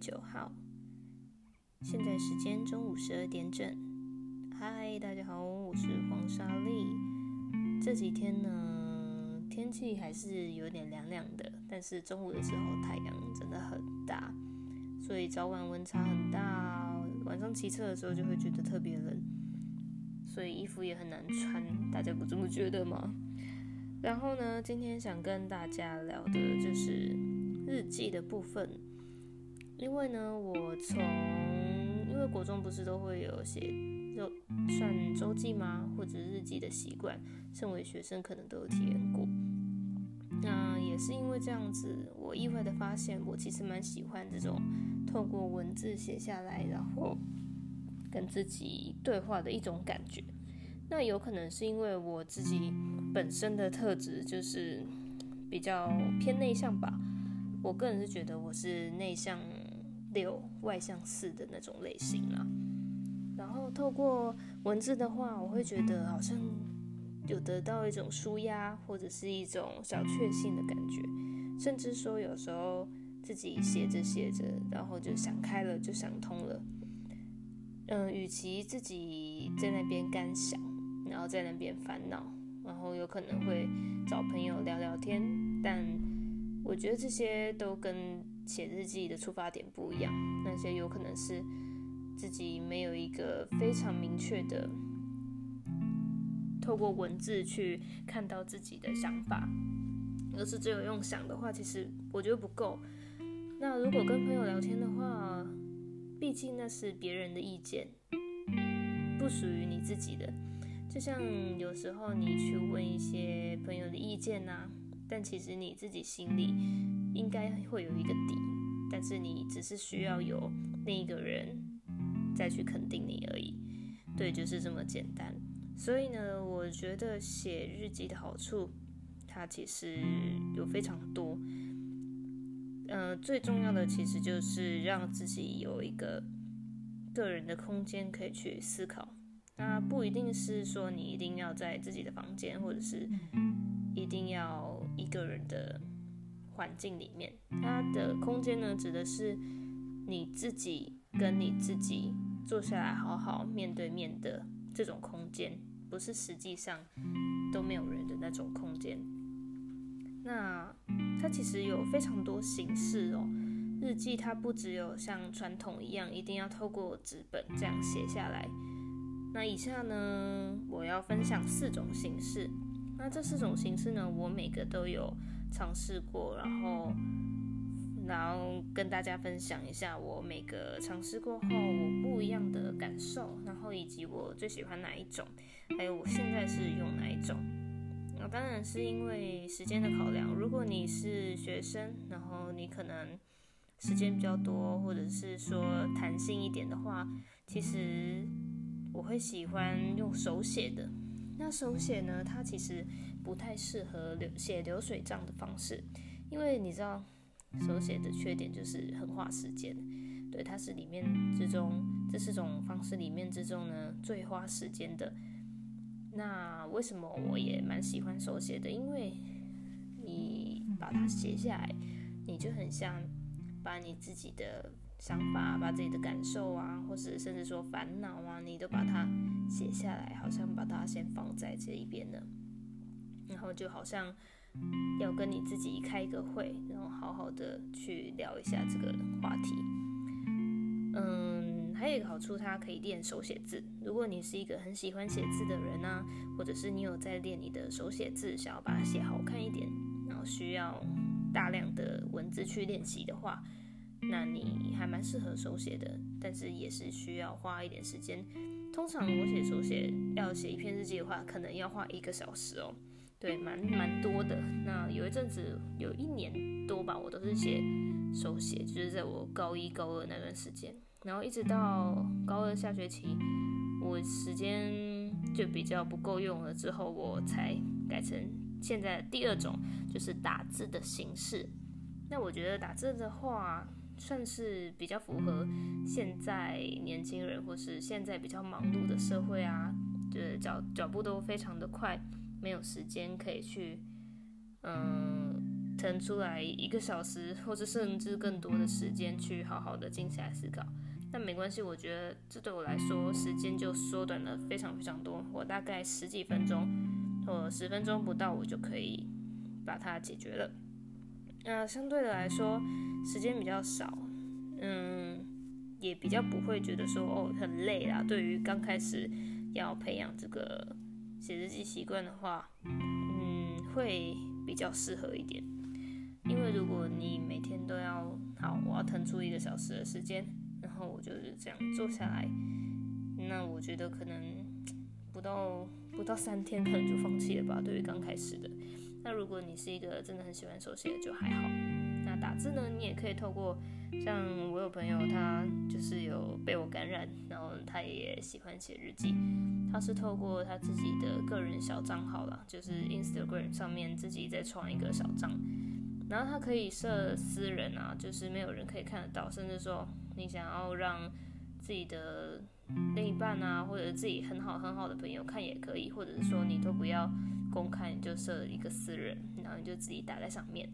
九号，现在时间中午十二点整。嗨，大家好，我是黄莎莉。这几天呢，天气还是有点凉凉的，但是中午的时候太阳真的很大，所以早晚温差很大。晚上骑车的时候就会觉得特别冷，所以衣服也很难穿。大家不这么觉得吗？然后呢，今天想跟大家聊的就是日记的部分。因为呢，我从因为国中不是都会有写就算周记吗，或者日记的习惯，身为学生可能都有体验过。那也是因为这样子，我意外的发现，我其实蛮喜欢这种透过文字写下来，然后跟自己对话的一种感觉。那有可能是因为我自己本身的特质就是比较偏内向吧。我个人是觉得我是内向。六外向四的那种类型啦，然后透过文字的话，我会觉得好像有得到一种舒压，或者是一种小确幸的感觉，甚至说有时候自己写着写着，然后就想开了，就想通了。嗯、与其自己在那边干想，然后在那边烦恼，然后有可能会找朋友聊聊天，但我觉得这些都跟写日记的出发点不一样，那些有可能是自己没有一个非常明确的，透过文字去看到自己的想法，而是只有用想的话，其实我觉得不够。那如果跟朋友聊天的话，毕竟那是别人的意见，不属于你自己的。就像有时候你去问一些朋友的意见呐、但其实你自己心里。应该会有一个底，但是你只是需要有另一个人再去肯定你而已。对，就是这么简单。所以呢，我觉得写日记的好处，它其实有非常多。呃，最重要的其实就是让自己有一个个人的空间可以去思考。那不一定是说你一定要在自己的房间，或者是一定要一个人的。环境里面，它的空间呢，指的是你自己跟你自己坐下来好好面对面的这种空间，不是实际上都没有人的那种空间。那它其实有非常多形式哦，日记它不只有像传统一样，一定要透过纸本这样写下来。那以下呢，我要分享四种形式。那这四种形式呢，我每个都有。尝试过，然后，然后跟大家分享一下我每个尝试过后我不一样的感受，然后以及我最喜欢哪一种，还有我现在是用哪一种。那当然是因为时间的考量，如果你是学生，然后你可能时间比较多，或者是说弹性一点的话，其实我会喜欢用手写的。那手写呢，它其实不太适合流写流水账的方式，因为你知道手写的缺点就是很花时间。对，它是里面之中这四种方式里面之中呢最花时间的。那为什么我也蛮喜欢手写的？因为你把它写下来，你就很像把你自己的。想法，把自己的感受啊，或是甚至说烦恼啊，你都把它写下来，好像把它先放在这一边呢，然后就好像要跟你自己开一个会，然后好好的去聊一下这个话题。嗯，还有一个好处，它可以练手写字。如果你是一个很喜欢写字的人啊，或者是你有在练你的手写字，想要把它写好看一点，然后需要大量的文字去练习的话。那你还蛮适合手写的，但是也是需要花一点时间。通常我写手写要写一篇日记的话，可能要花一个小时哦。对，蛮蛮多的。那有一阵子，有一年多吧，我都是写手写，就是在我高一高二那段时间，然后一直到高二下学期，我时间就比较不够用了，之后我才改成现在第二种，就是打字的形式。那我觉得打字的话，算是比较符合现在年轻人，或是现在比较忙碌的社会啊，就是脚脚步都非常的快，没有时间可以去，嗯，腾出来一个小时，或者甚至更多的时间去好好的静下来思考。但没关系，我觉得这对我来说时间就缩短了非常非常多。我大概十几分钟或十分钟不到，我就可以把它解决了。那相对的来说，时间比较少，嗯，也比较不会觉得说哦很累啦。对于刚开始要培养这个写日记习惯的话，嗯，会比较适合一点。因为如果你每天都要好，我要腾出一个小时的时间。然后我就是这样坐下来，那我觉得可能不到不到三天，可能就放弃了吧。对于刚开始的，那如果你是一个真的很喜欢手写的，就还好。打字呢，你也可以透过，像我有朋友，他就是有被我感染，然后他也喜欢写日记，他是透过他自己的个人小账号啦，就是 Instagram 上面自己再创一个小账，然后他可以设私人啊，就是没有人可以看得到，甚至说。你想要让自己的另一半啊，或者自己很好很好的朋友看也可以，或者是说你都不要公开，你就设一个私人，然后你就自己打在上面。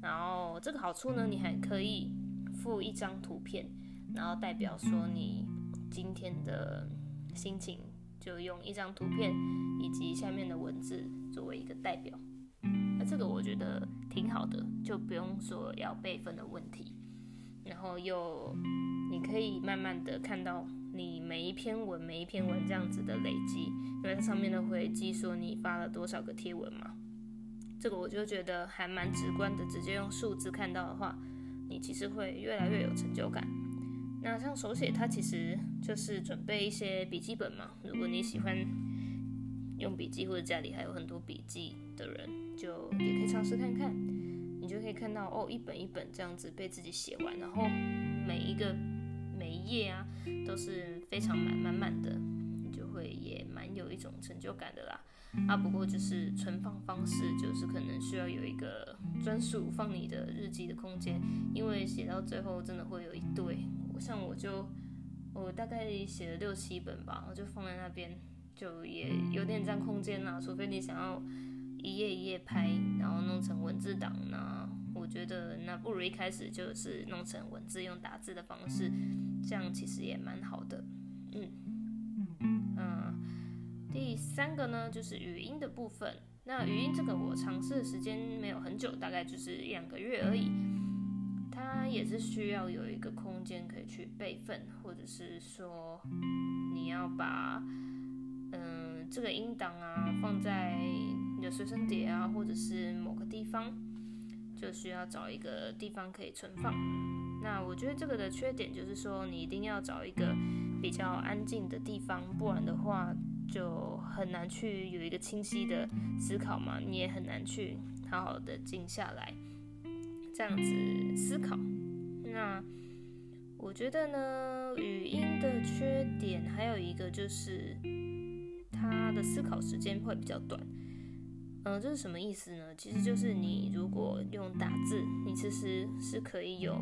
然后这个好处呢，你还可以附一张图片，然后代表说你今天的心情，就用一张图片以及下面的文字作为一个代表。那这个我觉得挺好的，就不用说要备份的问题。然后又，你可以慢慢的看到你每一篇文、每一篇文这样子的累积，因为它上面都会记说你发了多少个贴文嘛。这个我就觉得还蛮直观的，直接用数字看到的话，你其实会越来越有成就感。那像手写，它其实就是准备一些笔记本嘛。如果你喜欢用笔记，或者家里还有很多笔记的人，就也可以尝试看看。你就可以看到哦，一本一本这样子被自己写完，然后每一个每一页啊都是非常满满满的，也蛮有一种成就感的啦。啊，不过就是存放方式，就是可能需要有一个专属放你的日记的空间，因为写到最后真的会有一堆。像我就我大概写了六七本吧，我就放在那边，就也有点占空间啦。除非你想要。一页一页拍，然后弄成文字档呢？我觉得那不如一开始就是弄成文字，用打字的方式，这样其实也蛮好的。嗯，三个呢就是语音的部分。那语音这个我尝试的时间没有很久，大概就是一两个月而已。它也是需要有一个空间可以去备份，或者是说你要把嗯这个音档啊放在。你的随身碟啊，或者是某个地方，就需要找一个地方可以存放。那我觉得这个的缺点就是说，你一定要找一个比较安静的地方，不然的话就很难去有一个清晰的思考嘛。你也很难去好好的静下来，这样子思考。那我觉得呢，语音的缺点还有一个就是，它的思考时间会比较短。嗯，这是什么意思呢？其实就是你如果用打字，你其实是可以有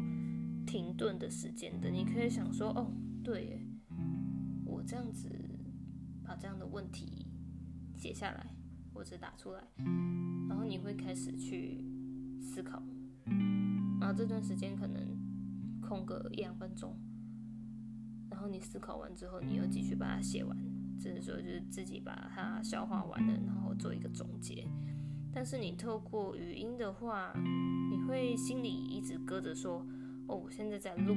停顿的时间的。你可以想说，哦，对，我这样子把这样的问题写下来或者打出来，然后你会开始去思考，然后这段时间可能空个一两分钟，然后你思考完之后，你又继续把它写完。只是说，就是自己把它消化完了，然后做一个总结。但是你透过语音的话，你会心里一直搁着说：“哦，我现在在录。”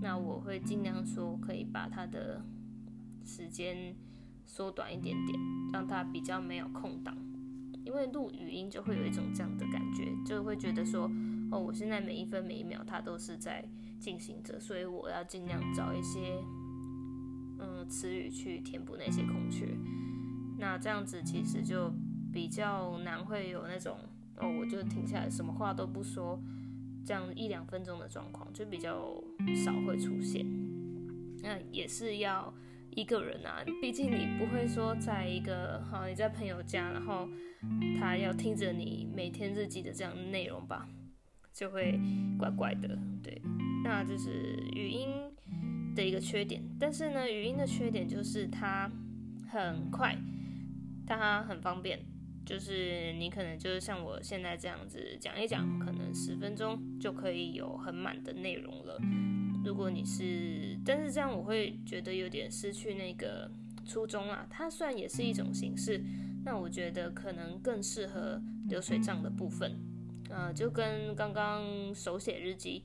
那我会尽量说，可以把它的时间缩短一点点，让它比较没有空档。因为录语音就会有一种这样的感觉，就会觉得说：“哦，我现在每一分每一秒它都是在进行着，所以我要尽量找一些。”嗯，词语去填补那些空缺，那这样子其实就比较难会有那种哦，我就停下来什么话都不说，这样一两分钟的状况就比较少会出现。那也是要一个人啊，毕竟你不会说在一个好，你在朋友家，然后他要听着你每天日记的这样的内容吧，就会怪怪的。对，那就是语音。的一个缺点，但是呢，语音的缺点就是它很快，它很方便，就是你可能就是像我现在这样子讲一讲，可能十分钟就可以有很满的内容了。如果你是，但是这样我会觉得有点失去那个初衷啊。它虽然也是一种形式，那我觉得可能更适合流水账的部分。呃，就跟刚刚手写日记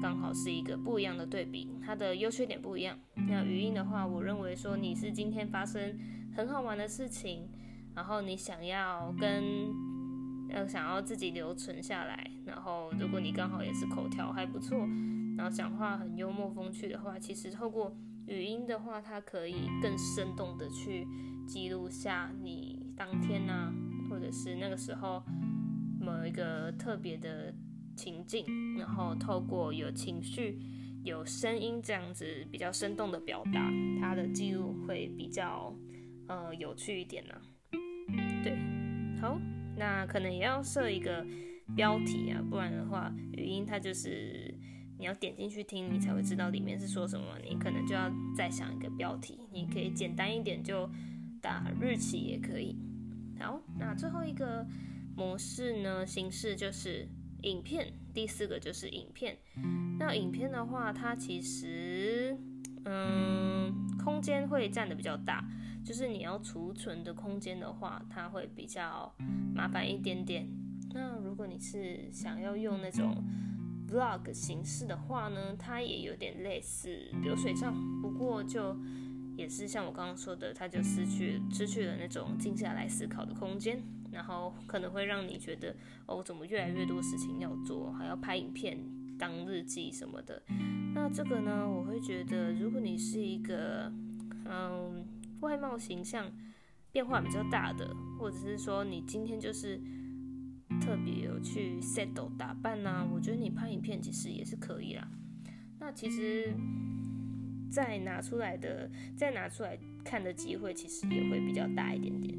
刚好是一个不一样的对比，它的优缺点不一样。那语音的话，我认为说你是今天发生很好玩的事情。然后你想要跟要想要自己留存下来，然后如果你刚好也是口条还不错，然后讲话很幽默风趣的话，其实透过语音的话，它可以更生动的去记录下你当天啊，或者是那个时候某一个特别的情境，然后透过有情绪、有声音这样子比较生动的表达，它的记录会比较呃有趣一点呢、啊。对，好，那可能也要设一个标题啊，不然的话，语音它就是你要点进去听，你才会知道里面是说什么。你可能就要再想一个标题，你可以简单一点，就打日期也可以。好，那最后一个模式呢，形式就是影片，第四个就是影片。那影片的话，它其实嗯，空间会占得比较大。就是你要储存的空间的话，它会比较麻烦一点点。那如果你是想要用那种 vlog 形式的话呢，它也有点类似流水账，不过就也是像我刚刚说的，它就失去失去了那种静下来思考的空间，然后可能会让你觉得哦，怎么越来越多事情要做，还要拍影片、当日记什么的。那这个呢，我会觉得，如果你是一个嗯。外貌形象变化比较大的，或者是说你今天就是特别去 settle 打扮呐、啊，我觉得你拍影片其实也是可以啦。那其实再拿出来的，再拿出来看的机会，其实也会比较大一点点。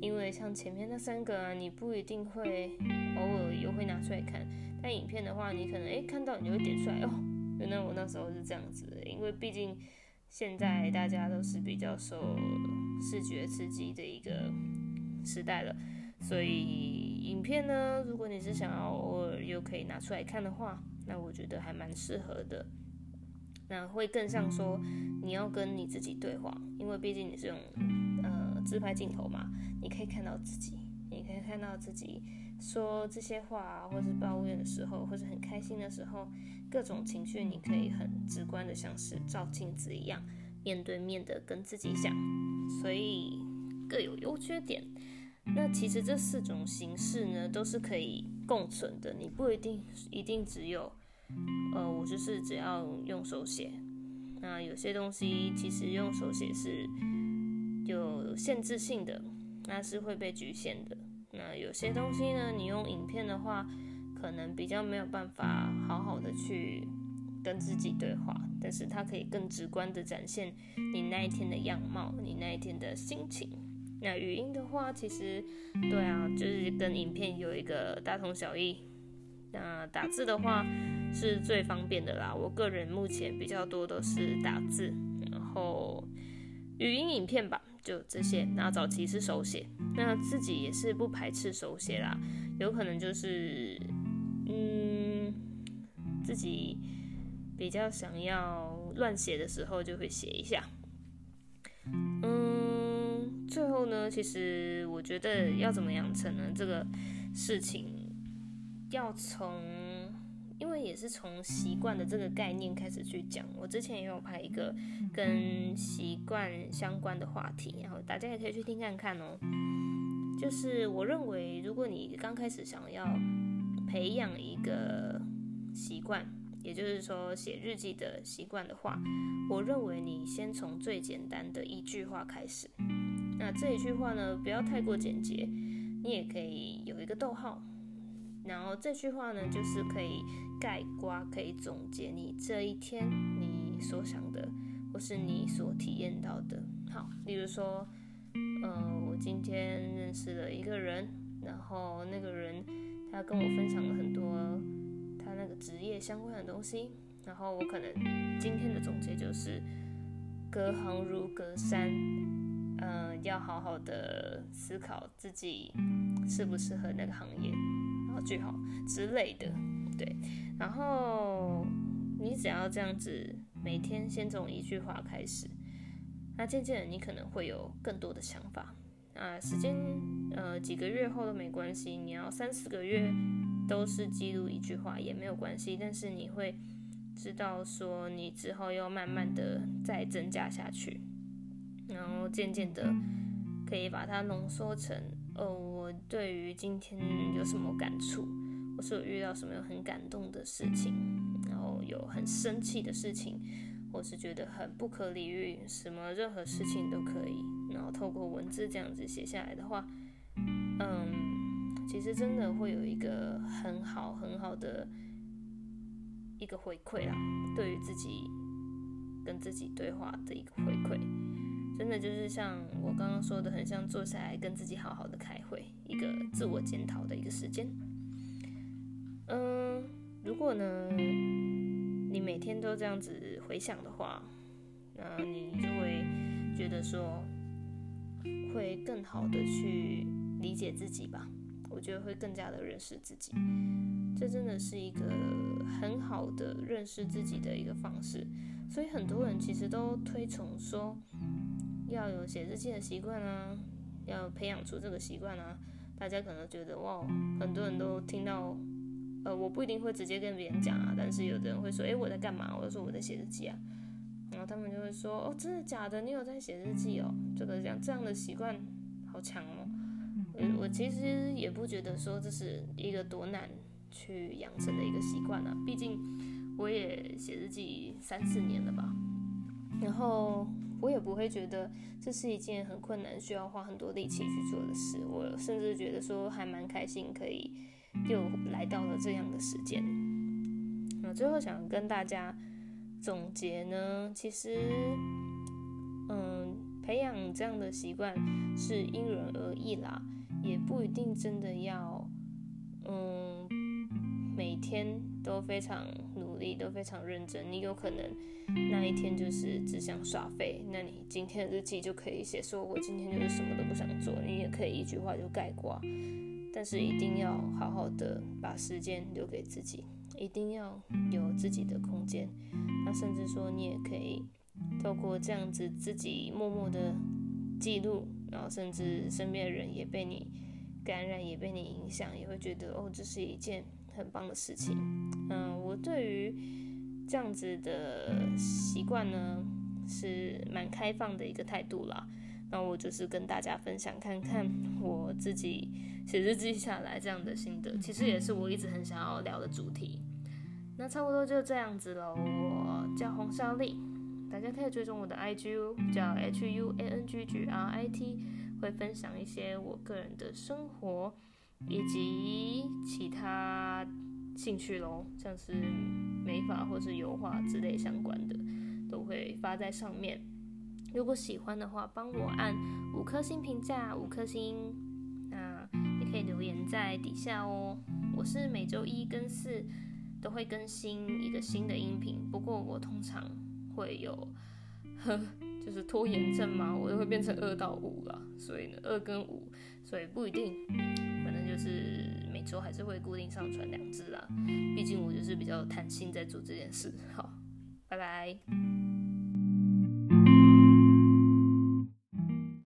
因为像前面那三个啊，你不一定会偶尔也会拿出来看，但影片的话，你可能诶、看到你就会点出来哦，原来我那时候是这样子的，因为毕竟。现在大家都是比较受视觉刺激的一个时代了，所以影片呢，如果你是想要偶尔又可以拿出来看的话，那我觉得还蛮适合的。那会更像说你要跟你自己对话，因为毕竟你是用呃自拍镜头嘛，你可以看到自己，你可以看到自己说这些话，或是抱怨的时候，或是很开心的时候。各种情绪，你可以很直观的像是照镜子一样，面对面的跟自己讲，所以各有优缺点。那其实这四种形式呢，都是可以共存的。你不一定一定只有，呃，我就是只要用手写。那有些东西其实用手写是有限制性的，那是会被局限的。那有些东西呢，你用影片的话。可能比较没有办法好好的去跟自己对话，但是它可以更直观的展现你那一天的样貌，你那一天的心情。那语音的话，其实对啊，就是跟影片有一个大同小异。那打字的话是最方便的啦，我个人目前比较多都是打字，然后语音影片吧，就这些。那早期是手写，那自己也是不排斥手写啦，有可能就是。嗯，自己比较想要乱写的时候，就会写一下。嗯，最后呢，其实我觉得要怎么养成呢？这个事情要从，因为也是从习惯的这个概念开始去讲。我之前也有拍一个跟习惯相关的话题，然后大家也可以去听看看哦。就是我认为，如果你刚开始想要。培养一个习惯，也就是说写日记的习惯的话，我认为你先从最简单的一句话开始。那这一句话呢，不要太过简洁，你也可以有一个逗号。然后这句话呢，就是可以概括、可以总结你这一天你所想的，或是你所体验到的。好，例如说，呃，我今天认识了一个人，然后那个人。他跟我分享了很多他那个职业相关的东西，然后我可能今天的总结就是隔行如隔山，嗯、要好好的思考自己适不适合那个行业，然后最好之类的，对。然后你只要这样子，每天先从一句话开始，那渐渐的你可能会有更多的想法。啊，时间呃几个月后都没关系，你要三四个月都是记录一句话也没有关系，但是你会知道说你之后要慢慢的再增加下去。然后渐渐的可以把它浓缩成，哦，我对于今天有什么感触，或是我遇到什么很感动的事情，然后有很生气的事情，或是觉得很不可理喻，什么任何事情都可以，然后透过文字这样子写下来的话，嗯，其实真的会有一个很好很好的一个回馈啦，对于自己跟自己对话的一个回馈。真的就是像我刚刚说的，很像坐下来跟自己好好的开会，一个自我检讨的一个时间。嗯，如果呢，你每天都这样子回想的话，那你就会觉得说，会更好的去理解自己吧。我觉得会更加的认识自己，这真的是一个很好的认识自己的一个方式。所以很多人其实都推崇说。要有写日记的习惯啊，要培养出这个习惯啊。大家可能觉得哇，很多人都听到，呃，我不一定会直接跟别人讲啊，但是有的人会说，诶，我在干嘛？我就说我在写日记啊。然后他们就会说，哦，真的假的？你有在写日记哦？这个这样这样的习惯好强哦。我我其实也不觉得说这是一个多难去养成的一个习惯啊，毕竟我也写日记三四年了吧，然后。我也不会觉得这是一件很困难、需要花很多力气去做的事。我甚至觉得说还蛮开心，可以又来到了这样的时间。那最后想跟大家总结呢，其实，嗯，培养这样的习惯是因人而异啦，也不一定真的要，嗯，每天都非常努力，都非常认真。你有可能。那一天就是只想耍废，那你今天的日记就可以写说，我今天就是什么都不想做。你也可以一句话就概括，但是一定要好好的把时间留给自己，一定要有自己的空间。那甚至说，你也可以透过这样子自己默默的记录，然后甚至身边的人也被你感染，也被你影响，也会觉得哦，这是一件很棒的事情。嗯，我对于。这样子的习惯呢，是蛮开放的一个态度啦。那我就是跟大家分享看看我自己写日记下来这样的心得，其实也是我一直很想要聊的主题。那差不多就这样子了。我叫洪孝丽，大家可以追踪我的 IG，叫 H U A N G G R I T，会分享一些我个人的生活以及其他。兴趣咯，像是美发或是油画之类相关的，都会发在上面。如果喜欢的话，帮我按五颗星评价，五颗星。那也可以留言在底下哦。我是每周一跟四都会更新一个新的音频，不过我通常会有，呵，就是拖延症嘛，我就会变成二到五了。所以呢，二跟五，所以不一定，是。每周还是会固定上传两支啦，毕竟我就是比较贪心在做这件事。好，拜拜。